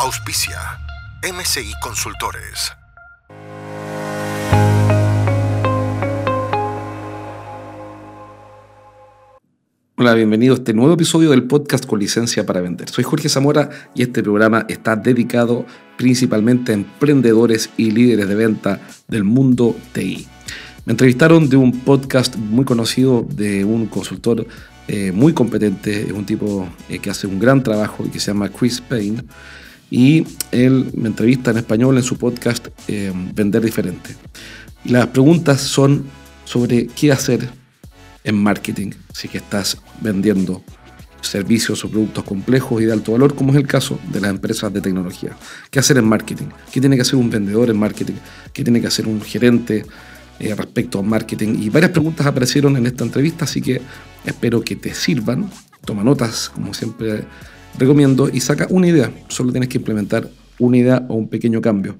Auspicia MCI Consultores. Hola, bienvenido a este nuevo episodio del podcast con licencia para vender. Soy Jorge Zamora y este programa está dedicado principalmente a emprendedores y líderes de venta del mundo TI. Me entrevistaron de un podcast muy conocido de un consultor eh, muy competente, es un tipo eh, que hace un gran trabajo y que se llama Chris Payne. Y él me entrevista en español en su podcast eh, Vender Diferente. las preguntas son sobre qué hacer en marketing, si que estás vendiendo servicios o productos complejos y de alto valor, como es el caso de las empresas de tecnología. ¿Qué hacer en marketing? ¿Qué tiene que hacer un vendedor en marketing? ¿Qué tiene que hacer un gerente eh, respecto a marketing? Y varias preguntas aparecieron en esta entrevista, así que espero que te sirvan. Toma notas, como siempre recomiendo, y saca una idea. Solo tienes que implementar una idea o un pequeño cambio.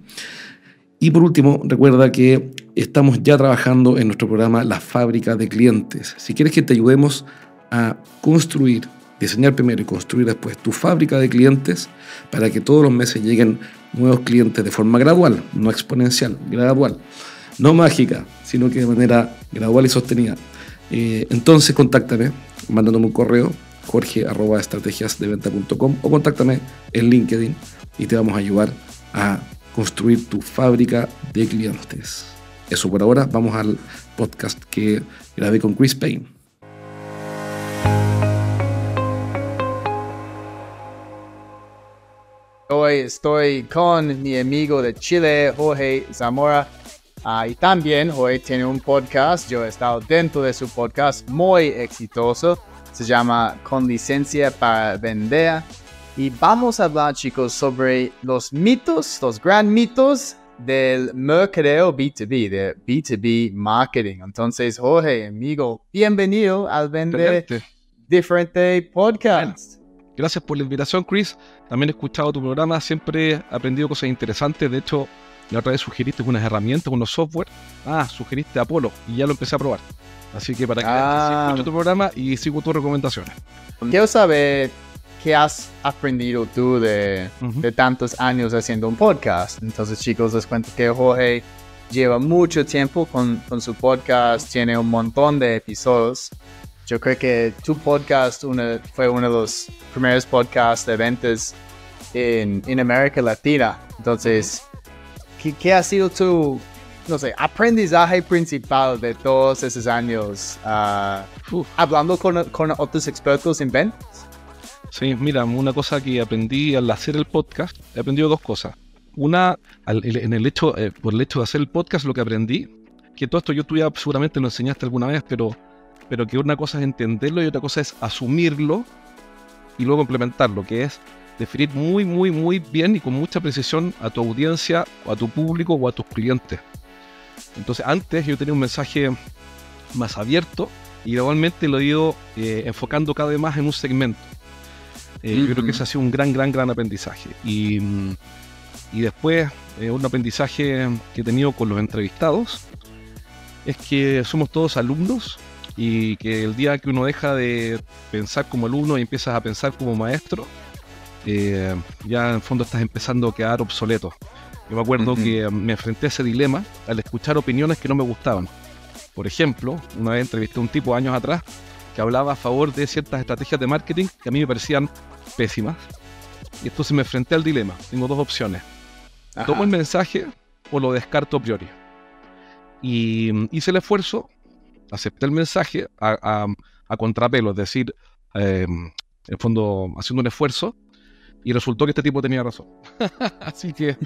Y por último, recuerda que estamos ya trabajando en nuestro programa La Fábrica de Clientes. Si quieres que te ayudemos a construir, diseñar primero y construir después tu fábrica de clientes para que todos los meses lleguen nuevos clientes de forma gradual, no exponencial, gradual, no mágica, sino que de manera gradual y sostenida. Eh, entonces contáctame mandándome un correo jorge.estrategiasdeventa.com o contáctame en LinkedIn y te vamos a ayudar a construir tu fábrica de clientes. Eso por ahora, vamos al podcast que grabé con Chris Payne. Hoy estoy con mi amigo de Chile, Jorge Zamora. Ah, y también hoy tiene un podcast, yo he estado dentro de su podcast, muy exitoso. Se llama Con licencia para vender. Y vamos a hablar, chicos, sobre los mitos, los gran mitos del mercadeo B2B, de B2B marketing. Entonces, Jorge, amigo, bienvenido al Vender Diferente Podcast. Gracias por la invitación, Chris. También he escuchado tu programa, siempre he aprendido cosas interesantes. De hecho, la otra vez sugeriste unas herramientas, unos software. Ah, sugeriste Apolo y ya lo empecé a probar. Así que para que ah. escucho tu programa y sigo tus recomendaciones. Quiero saber ¿qué has aprendido tú de, de, tantos años haciendo un podcast? Entonces, chicos, les cuento que Jorge lleva mucho tiempo con, con su podcast, tiene un montón de episodios. Yo creo que tu podcast fue uno de los primeros podcasts de ventas en, en América Latina. Entonces, ¿qué, ¿qué, ha sido tu, no sé, aprendizaje principal de todos esos años uh, hablando con, con otros expertos en ventas? Sí, mira, una cosa que aprendí al hacer el podcast, he aprendido dos cosas. Una, en el hecho, eh, por el hecho de hacer el podcast, lo que aprendí, que todo esto yo tú ya seguramente lo enseñaste alguna vez, pero, pero que una cosa es entenderlo y otra cosa es asumirlo y luego implementarlo, que es definir muy, muy, muy bien y con mucha precisión a tu audiencia, o a tu público o a tus clientes. Entonces, antes yo tenía un mensaje más abierto y igualmente lo he ido eh, enfocando cada vez más en un segmento. Eh, yo creo que ese ha sido un gran, gran, gran aprendizaje. Y, y después, eh, un aprendizaje que he tenido con los entrevistados es que somos todos alumnos y que el día que uno deja de pensar como alumno y empiezas a pensar como maestro, eh, ya en el fondo estás empezando a quedar obsoleto. Yo me acuerdo que me enfrenté a ese dilema al escuchar opiniones que no me gustaban. Por ejemplo, una vez entrevisté a un tipo años atrás que hablaba a favor de ciertas estrategias de marketing que a mí me parecían pésimas. Y entonces me enfrenté al dilema. Tengo dos opciones. Tomo el mensaje o lo descarto a priori. Y mm, hice el esfuerzo, acepté el mensaje a, a, contrapelo, es decir, em, en el fondo haciendo un esfuerzo, y resultó que este tipo tenía razón. así que,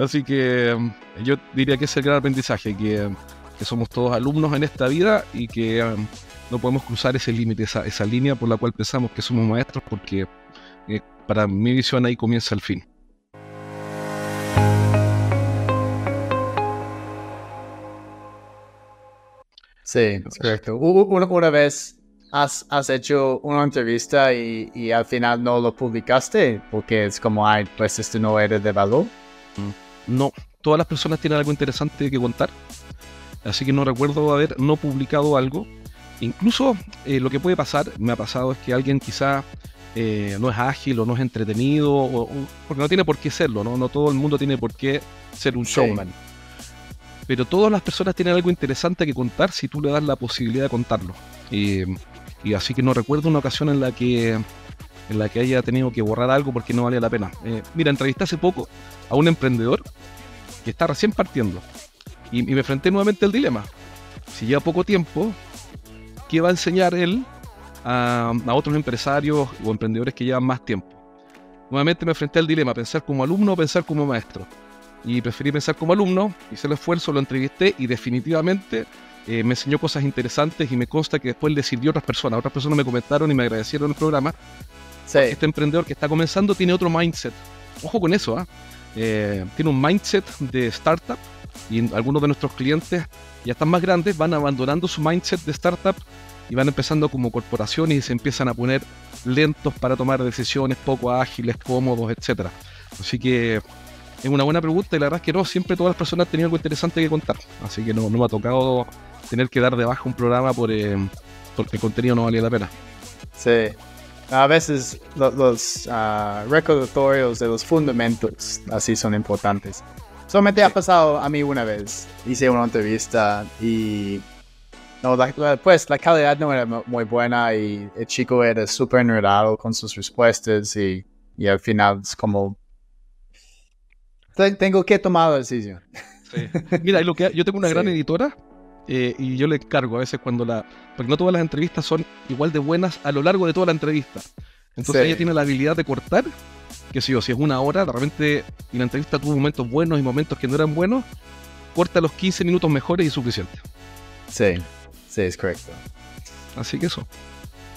así que em, yo diría que es el gran aprendizaje, que, que somos todos alumnos en esta vida y que em, no podemos cruzar ese límite, esa, esa línea por la cual pensamos que somos maestros, porque eh, para mi visión ahí comienza el fin. Sí, correcto. Una, una vez has, has, hecho una entrevista y, y, al final no lo publicaste porque es como, ay, pues esto no era de valor. Mm, no, todas las personas tienen algo interesante que contar, así que no recuerdo haber no publicado algo. Incluso eh, lo que puede pasar, me ha pasado, es que alguien quizá eh, no es ágil o no es entretenido, o, porque no tiene por qué serlo, ¿no? No todo el mundo tiene por qué ser un showman pero todas las personas tienen algo interesante que contar si tú le das la posibilidad de contarlo. Y, así que no recuerdo una ocasión en la que en la que haya tenido que borrar algo porque no valía la pena. Eh, mira, entrevisté hace poco a un emprendedor que está recién partiendo y, me enfrenté nuevamente al dilema. Si lleva poco tiempo, ¿qué va a enseñar él a, a otros empresarios o emprendedores que llevan más tiempo? Nuevamente me enfrenté al dilema, pensar como alumno o pensar como maestro y preferí pensar como alumno, hice el esfuerzo, lo entrevisté y definitivamente eh, me enseñó cosas interesantes y me consta que después le sirvió a otras personas. Otras personas me comentaron y me agradecieron el programa. Este emprendedor que está comenzando tiene otro mindset. Ojo con eso, ¿ah? ¿eh? tiene un mindset de startup y algunos de nuestros clientes ya están más grandes, van abandonando su mindset de startup y van empezando como corporaciones y se empiezan a poner lentos para tomar decisiones poco ágiles, cómodos, etc. Así que es una buena pregunta y la verdad es que no, siempre todas las personas tenían algo interesante que contar. Así que no, no me ha tocado tener que dar de baja un programa por, eh, porque el contenido no valía la pena. Sí. A veces los, uh, recordatorios de los fundamentos así son importantes. Solamente ha pasado a mí una vez. Hice una entrevista y no, pues la calidad no era muy buena y el chico era súper enredado con sus respuestas y, y al final es como tengo que tomar la decisión. Mira, lo que, yo tengo una gran editora eh, y yo le encargo a veces cuando la. Porque no todas las entrevistas son igual de buenas a lo largo de toda la entrevista. Entonces ella tiene la habilidad de cortar, que si, o si es una hora, de repente y la entrevista tuvo momentos buenos y momentos que no eran buenos, corta los 15 minutos mejores y suficiente. Sí, sí, es correcto. Así que eso.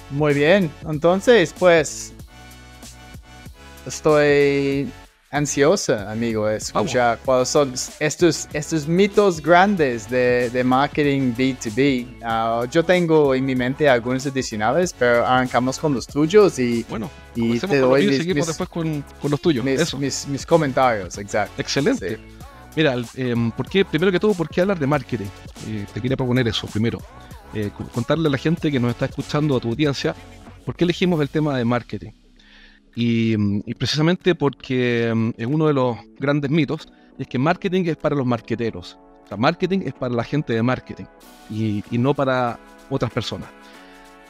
Muy bien, entonces, pues. Estoy ansiosa, amigo, escuchar cuáles son estos, estos mitos grandes de, de marketing B2B. Ah, yo tengo en mi mente algunos adicionales, pero arrancamos con los tuyos y, bueno, y te doy mis, seguimos después con, con, los tuyos. Mis, mis, comentarios, exacto. Excelente. Mira, eh, ¿por primero que todo, ¿por qué hablar de marketing? Eh, te quería proponer eso primero. Eh, contarle a la gente que nos está escuchando, a tu audiencia, ¿por qué elegimos el tema de marketing? Y, precisamente porque mm, es uno de los grandes mitos es que marketing es para los marqueteros. O sea, marketing es para la gente de marketing y, no para otras personas.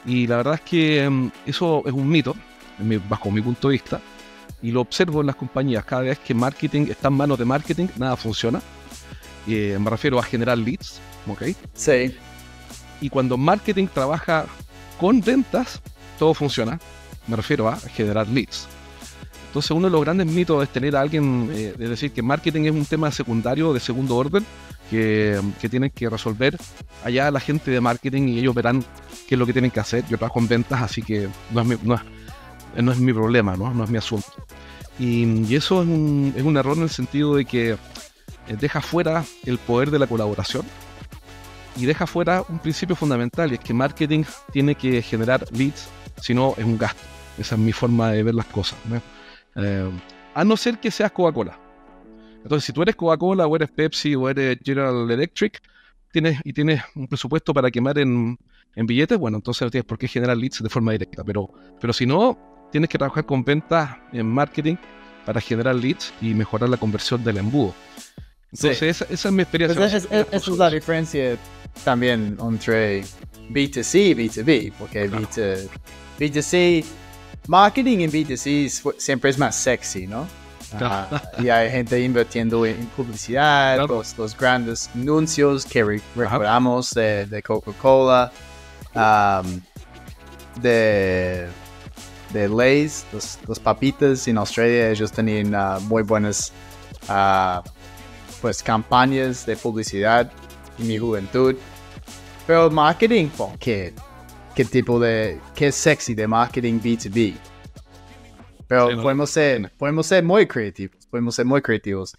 Y la verdad es que mm, eso es un mito, bajo mi punto de vista, y lo observo en las compañías. Cada vez que marketing está en manos de marketing, nada funciona. Eh, me refiero a generar leads, ¿ok? Sí. Y cuando marketing trabaja con ventas, todo funciona me refiero a generar leads. Entonces uno de los grandes mitos es tener a alguien, eh, es decir, que marketing es un tema secundario, de segundo orden, que, que, tienen que resolver allá la gente de marketing y ellos verán qué es lo que tienen que hacer. Yo trabajo en ventas, así que no es mi, no es, no es mi problema, ¿no? no es mi asunto. Y, y eso es un, es un, error en el sentido de que eh, deja fuera el poder de la colaboración y deja fuera un principio fundamental, y es que marketing tiene que generar leads, si no es un gasto. Esa es mi forma de ver las cosas. Eh, a no ser que seas Coca-Cola. Entonces, si tú eres Coca-Cola o eres Pepsi o eres General Electric tienes, y tienes un presupuesto para quemar en, billetes, bueno, entonces no tienes por qué generar leads de forma directa. Pero, pero si no, tienes que trabajar con ventas en marketing para generar leads y mejorar la conversión del embudo. Entonces, esa, es mi experiencia. Pues esa, es, la diferencia también entre B2C y B2B, porque B2, B2C marketing en B2C siempre es más sexy, ¿no? y hay gente invirtiendo en, publicidad, los, grandes anuncios que recordamos de, Coca-Cola, um, de, de Lay's, los, papitas en Australia, ellos tenían uh, muy buenas uh, pues, campañas de publicidad en mi juventud. Pero marketing, ¿qué? ¿Qué tipo de, qué sexy de marketing B2B? Pero podemos, ser, podemos ser muy creativos, podemos ser muy creativos.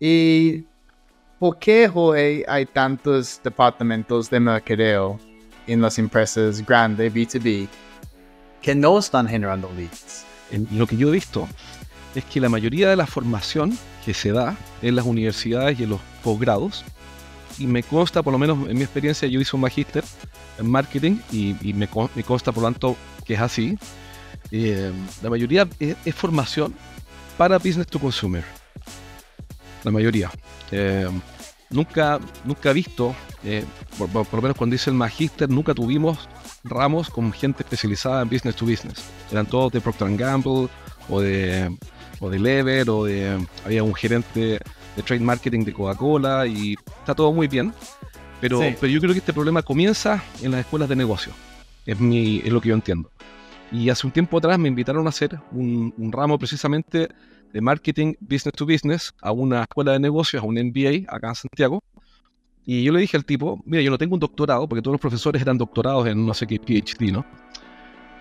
¿Y por qué hoy hay tantos departamentos de mercadeo en las empresas grandes B2B que no están generando leads? lo que yo he visto es que la mayoría de la formación que se da en las universidades y en los posgrados, y me consta, por lo menos en mi experiencia, yo hice un magíster en marketing y, me, consta, por lo tanto, que es así. Eh, la mayoría es, formación para business to consumer. La mayoría. Eh, nunca, nunca visto, eh, por, lo menos cuando hice el magíster, nunca tuvimos ramos con gente especializada en business to business. Eran todos de Procter Gamble o de, o de Lever o de... Había un gerente de trade marketing de Coca-Cola y está todo muy bien. Pero, pero yo creo que este problema comienza en las escuelas de negocio. Es, mi, es lo que yo entiendo. Y hace un tiempo atrás me invitaron a hacer un, un ramo precisamente de marketing business to business a una escuela de negocios, a un MBA acá en Santiago. Y yo le dije al tipo, mira, yo no tengo un doctorado, porque todos los profesores eran doctorados en no sé qué PhD, ¿no?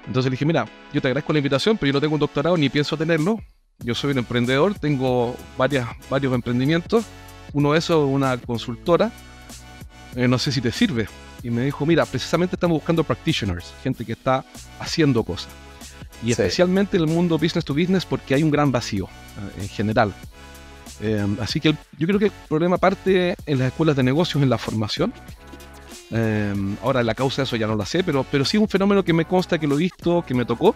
Entonces le dije, mira, yo te agradezco la invitación, pero yo no tengo un doctorado ni pienso tenerlo. Yo soy un emprendedor, tengo varias, varios emprendimientos. Uno de esos es una consultora. Eh, no sé si te sirve. Y me dijo, mira, precisamente estamos buscando practitioners, gente que está haciendo cosas. Y especialmente en el mundo business to business porque hay un gran vacío eh, en general. Eh, así que yo creo que el problema parte en las escuelas de negocios, en la formación. Eh, ahora la causa de eso ya no la sé, pero, pero sí es un fenómeno que me consta, que lo he visto, que me tocó.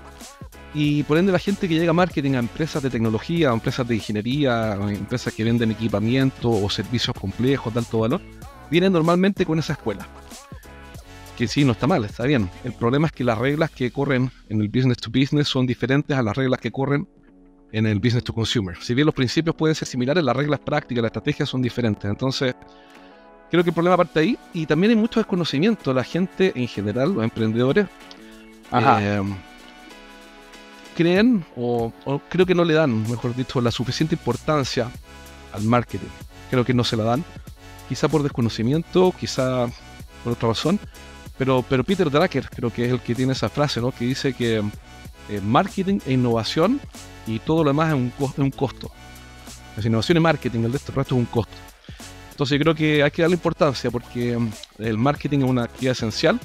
Y por ende la gente que llega a marketing, a empresas de tecnología, a empresas de ingeniería, a empresas que venden equipamiento o servicios complejos de alto valor, vienen normalmente con esa escuela. Que sí, no está mal, está bien. El problema es que las reglas que corren en el business to business son diferentes a las reglas que corren en el business to consumer. Si bien los principios pueden ser similares, las reglas prácticas, las estrategias son diferentes. Entonces, creo que el problema parte ahí. Y también hay mucho desconocimiento. La gente en general, los emprendedores, eh, creen o, creo que no le dan, mejor dicho, la suficiente importancia al marketing. Creo que no se la dan. Quizá por desconocimiento, quizá por otra razón. Pero, pero Peter Drucker creo que es el que tiene esa frase, ¿no? Que dice que eh, marketing e innovación y todo lo demás es un, es un costo. La innovación y marketing, el resto, es un costo. Entonces creo que hay que darle importancia porque mm, el marketing es una actividad esencial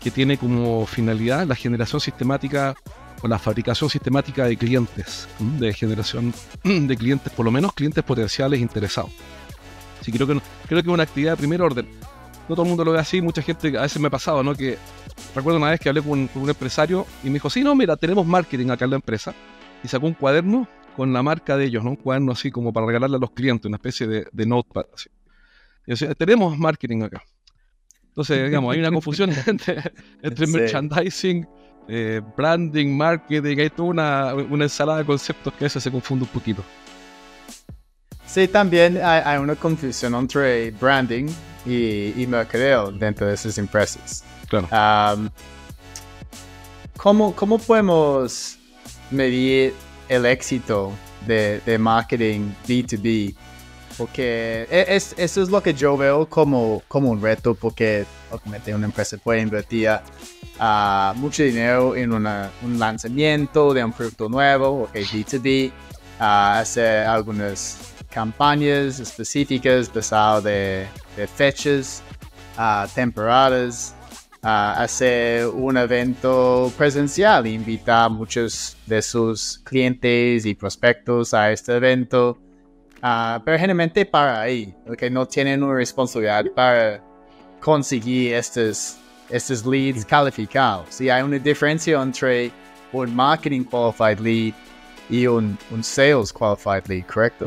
que tiene como finalidad la generación sistemática o la fabricación sistemática de clientes, de generación de clientes, por lo menos clientes potenciales interesados. Así creo que, creo que es una actividad de primer orden. No todo el mundo lo ve así, mucha gente, a veces me ha pasado, ¿no? Que recuerdo una vez que hablé con, con un empresario y me dijo, sí, no, mira, tenemos marketing acá en la empresa y sacó un cuaderno con la marca de ellos, ¿no? Un cuaderno así como para regalarle a los clientes, una especie de, de notepad. Así. Tenemos marketing acá. Entonces, digamos, hay una confusión entre, merchandising, eh, branding, marketing, hay toda una, una, ensalada de conceptos que a veces se confunde un poquito. Sí, también hay, una confusión entre branding y, y, mercadeo dentro de esas empresas. Claro. ¿cómo, ¿Cómo podemos medir el éxito de, de marketing B2B. Porque e, es, eso es lo que yo veo como, como un reto, porque obviamente una empresa puede invertir uh, mucho dinero en un lanzamiento de un producto nuevo, ok, B2B, uh, hacer algunas campañas específicas basadas de, de fechas, uh, temporadas, hacer un evento presencial, invitar a muchos de sus clientes y prospectos a este evento, uh, pero generalmente para ahí, porque no tienen una responsabilidad para conseguir estos, estos leads calificados. Y hay una diferencia entre un marketing qualified lead y un, un sales qualified lead, ¿correcto?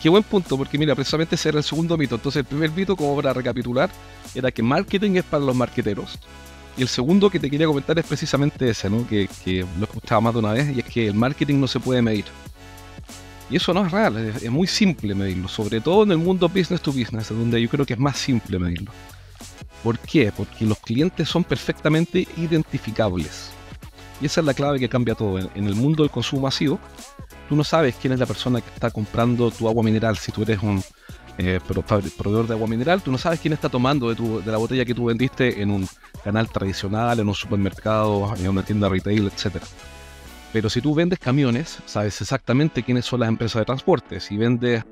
qué buen punto, porque mira, precisamente ese era el segundo mito. Entonces, el primer mito, como para recapitular, era que marketing es para los marqueteros. Y el segundo que te quería comentar es precisamente ese, ¿no? Que, que lo escuchaba más de una vez, y es que el marketing no se puede medir. Y eso no es real, es, muy simple medirlo, sobre todo en el mundo business to business, donde yo creo que es más simple medirlo. ¿Por qué? Porque los clientes son perfectamente identificables. Y esa es la clave que cambia todo. En el mundo del consumo masivo, tú no sabes quién es la persona que está comprando tu agua mineral si tú eres un, eh, proveedor de agua mineral, tú no sabes quién está tomando de, tu, de la botella que tú vendiste en un canal tradicional, en un supermercado, en una tienda retail, etc. Pero si tú vendes camiones, sabes exactamente quiénes son las empresas de transporte. Si vendes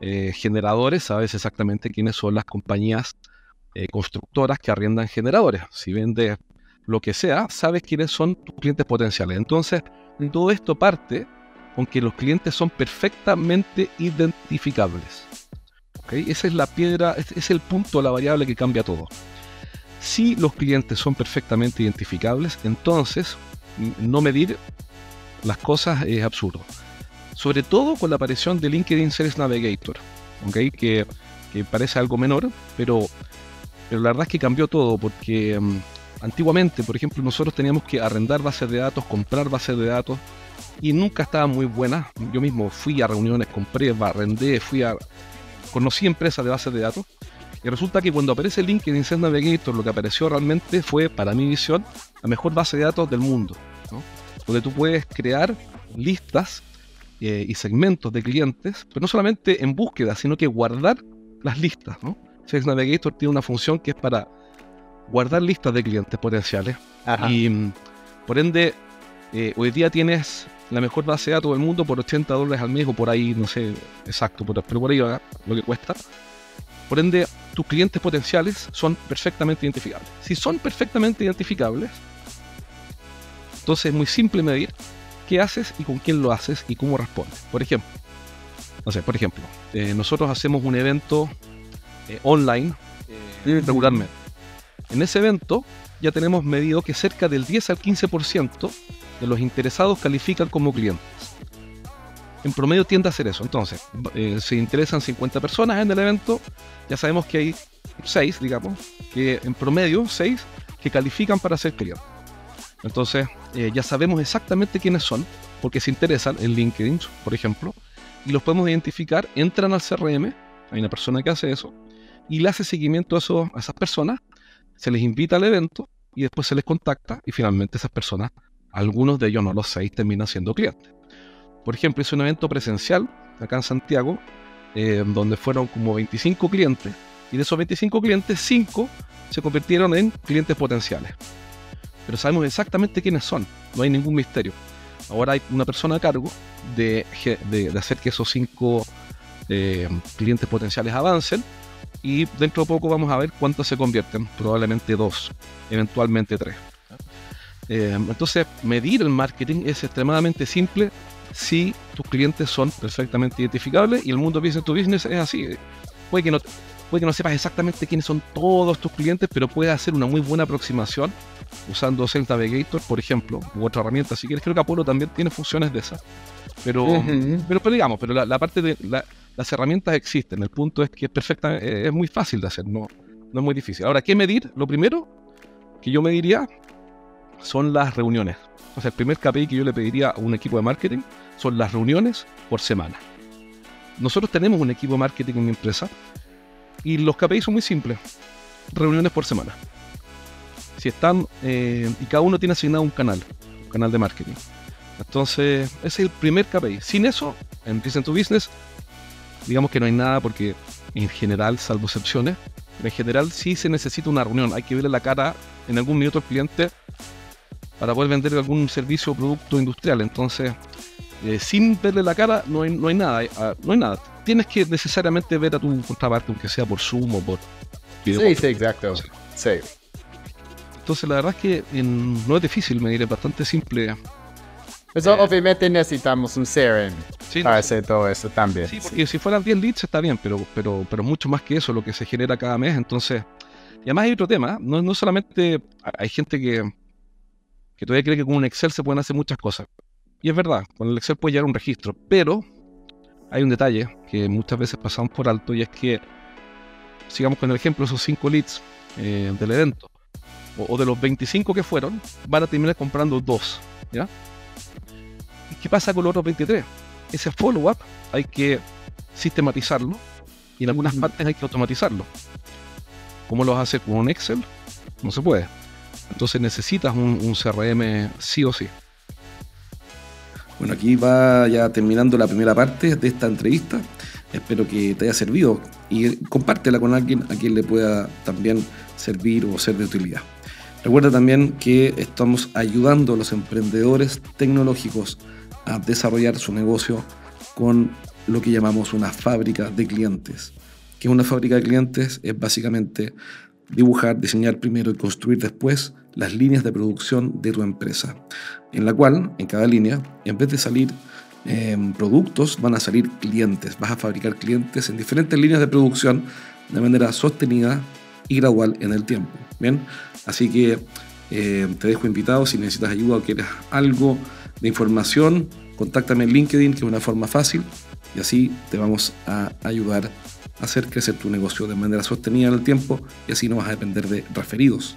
eh, generadores, sabes exactamente quiénes son las compañías eh, constructoras que arriendan generadores. Si vendes lo que sea, sabes quiénes son tus clientes potenciales. Entonces, todo esto parte con que los clientes son perfectamente identificables. Esa es la piedra, es, el punto, la variable que cambia todo. Si los clientes son perfectamente identificables, entonces no medir las cosas es absurdo. Sobre todo con la aparición de LinkedIn Sales Navigator, que, parece algo menor, pero, pero la verdad es que cambió todo porque mm, antiguamente, por ejemplo, nosotros teníamos que arrendar bases de datos, comprar bases de datos y nunca estaban muy buenas. Yo mismo fui a reuniones, compré, arrendé, fui a conocí empresas de bases de datos y resulta que cuando aparece LinkedIn Sales Navigator, lo que apareció realmente fue, para mi visión, la mejor base de datos del mundo. Donde tú puedes crear listas eh, y segmentos de clientes, pero no solamente en búsqueda, sino que guardar las listas. ¿no? Sales Navigator tiene una función que es para guardar listas de clientes potenciales. Y mm, por ende, eh, hoy día tienes la mejor base de datos del mundo por 80 dólares al mes o por ahí, no sé exacto, pero por ahí va lo que cuesta. Por ende, tus clientes potenciales son perfectamente identificables. Si son perfectamente identificables, entonces es muy simple medir qué haces y con quién lo haces y cómo respondes. Por ejemplo, no sé, por ejemplo, eh, nosotros hacemos un evento eh, online eh, regularmente. En ese evento ya tenemos medido que cerca del 10 al 15% de los interesados califican como clientes. En promedio tiende a ser eso. Entonces, se interesan 50 personas en el evento, ya sabemos que hay 6, digamos, que en promedio 6 que califican para ser clientes. Entonces, eh, ya sabemos exactamente quiénes son, porque se interesan en LinkedIn, por ejemplo, y los podemos identificar, entran al CRM, hay una persona que hace eso, y le hace seguimiento a, a esas personas, se les invita al evento y después se les contacta y finalmente esas personas algunos de ellos, no los seis, terminan siendo clientes. Por ejemplo, hice un evento presencial acá en Santiago, eh, donde fueron como 25 clientes, y de esos 25 clientes, 5 se convirtieron en clientes potenciales. Pero sabemos exactamente quiénes son, no hay ningún misterio. Ahora hay una persona a cargo de, hacer que esos 5 eh, clientes potenciales avancen y dentro de poco vamos a ver cuántos se convierten, probablemente dos, eventualmente tres. Eh, entonces, medir el marketing es extremadamente simple si tus clientes son perfectamente identificables y el mundo business to business es así. Puede que no, puede que no sepas exactamente quiénes son todos tus clientes, pero puedes hacer una muy buena aproximación usando Sales Navigator, por ejemplo, u otra herramienta. Si quieres, creo que Apollo también tiene funciones de esas. Pero, pero, digamos, pero la, parte de las herramientas existen. El punto es que es perfecta, eh, es muy fácil de hacer, no, no es muy difícil. Ahora, ¿qué medir? Lo primero que yo mediría son las reuniones. O sea, el primer KPI que yo le pediría a un equipo de marketing son las reuniones por semana. Nosotros tenemos un equipo de marketing en mi empresa y los KPI son muy simples. Reuniones por semana. Si están, eh, y cada uno tiene asignado un canal, un canal de marketing. Entonces, ese es el primer KPI. Sin eso, en Business to Business, digamos que no hay nada porque en general, salvo excepciones, en general sí se necesita una reunión. Hay que verle la cara en algún minuto al cliente para poder vender algún servicio o producto industrial. Entonces, eh, sin verle la cara no hay, no hay nada, ah, no hay nada. Tienes que necesariamente ver a tu contraparte, aunque sea por Zoom o por video. Sí, sí, exacto. Sí. Entonces, la verdad es que no es difícil medir, es bastante simple. Pues eh, obviamente necesitamos un CRM para hacer todo eso también. Sí, porque si fueran 10 leads está bien, pero, pero, pero mucho más que eso, lo que se genera cada mes. Entonces, y además hay otro tema, no, no solamente hay gente que, que todavía cree que con un Excel se pueden hacer muchas cosas. Y es verdad, con el Excel puede llevar un registro, pero hay un detalle que muchas veces pasamos por alto y es que, sigamos con el ejemplo, esos 5 leads eh, del evento, o, de los 25 que fueron, van a terminar comprando 2. ¿ya? ¿Y qué pasa con los otros 23? Ese follow-up hay que sistematizarlo y en algunas partes hay que automatizarlo. ¿Cómo lo hace con un Excel? No se puede. Entonces necesitas un, CRM sí o sí. Bueno, aquí va ya terminando la primera parte de esta entrevista. Espero que te haya servido y compártela con alguien a quien le pueda también servir o ser de utilidad. Recuerda también que estamos ayudando a los emprendedores tecnológicos a desarrollar su negocio con lo que llamamos una fábrica de clientes. Que una fábrica de clientes es básicamente dibujar, diseñar primero y construir después las líneas de producción de tu empresa, en la cual en cada línea, en vez de salir em, productos, van a salir clientes. Vas a fabricar clientes en diferentes líneas de producción de manera sostenida y gradual en el tiempo. Bien, así que eh, te dejo invitado si necesitas ayuda o quieres algo de información, contáctame en LinkedIn, que es una forma fácil, y así te vamos a ayudar a hacer crecer tu negocio de manera sostenida en el tiempo y así no vas a depender de referidos.